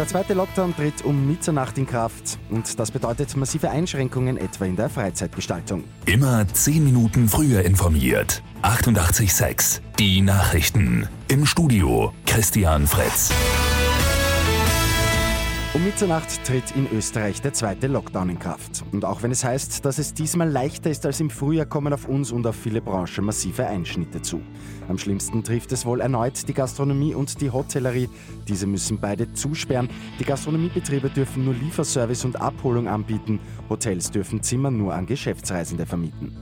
Der zweite Lockdown tritt um Mitternacht in Kraft und das bedeutet massive Einschränkungen etwa in der Freizeitgestaltung. Immer 10 Minuten früher informiert. 88.6 Die Nachrichten. Im Studio Christian Fritz. Um Mitternacht tritt in Österreich der zweite Lockdown in Kraft. Und auch wenn es heißt, dass es diesmal leichter ist als im Frühjahr, kommen auf uns und auf viele Branchen massive Einschnitte zu. Am schlimmsten trifft es wohl erneut die Gastronomie und die Hotellerie. Diese müssen beide zusperren. Die Gastronomiebetriebe dürfen nur Lieferservice und Abholung anbieten. Hotels dürfen Zimmer nur an Geschäftsreisende vermieten.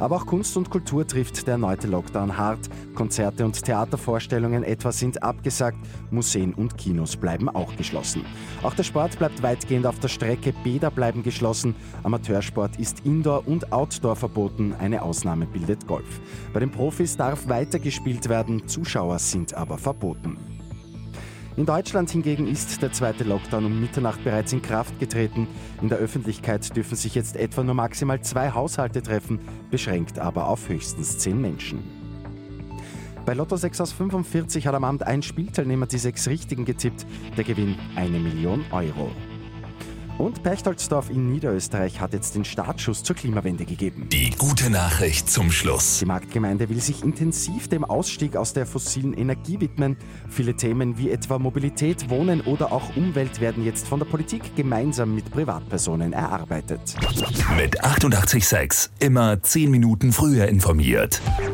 Aber auch Kunst und Kultur trifft der erneute Lockdown hart. Konzerte und Theatervorstellungen etwa sind abgesagt. Museen und Kinos bleiben auch geschlossen. Auch der Sport bleibt weitgehend auf der Strecke. Bäder bleiben geschlossen. Amateursport ist Indoor- und Outdoor verboten. Eine Ausnahme bildet Golf. Bei den Profis darf weitergespielt werden. Zuschauer sind aber verboten. In Deutschland hingegen ist der zweite Lockdown um Mitternacht bereits in Kraft getreten. In der Öffentlichkeit dürfen sich jetzt etwa nur maximal zwei Haushalte treffen, beschränkt aber auf höchstens zehn Menschen. Bei Lotto 6 aus 45 hat am Abend ein Spielteilnehmer die sechs Richtigen getippt. Der Gewinn eine Million Euro. Und Perchtoldsdorf in Niederösterreich hat jetzt den Startschuss zur Klimawende gegeben. Die gute Nachricht zum Schluss. Die Marktgemeinde will sich intensiv dem Ausstieg aus der fossilen Energie widmen. Viele Themen wie etwa Mobilität, Wohnen oder auch Umwelt werden jetzt von der Politik gemeinsam mit Privatpersonen erarbeitet. Mit 886 immer 10 Minuten früher informiert.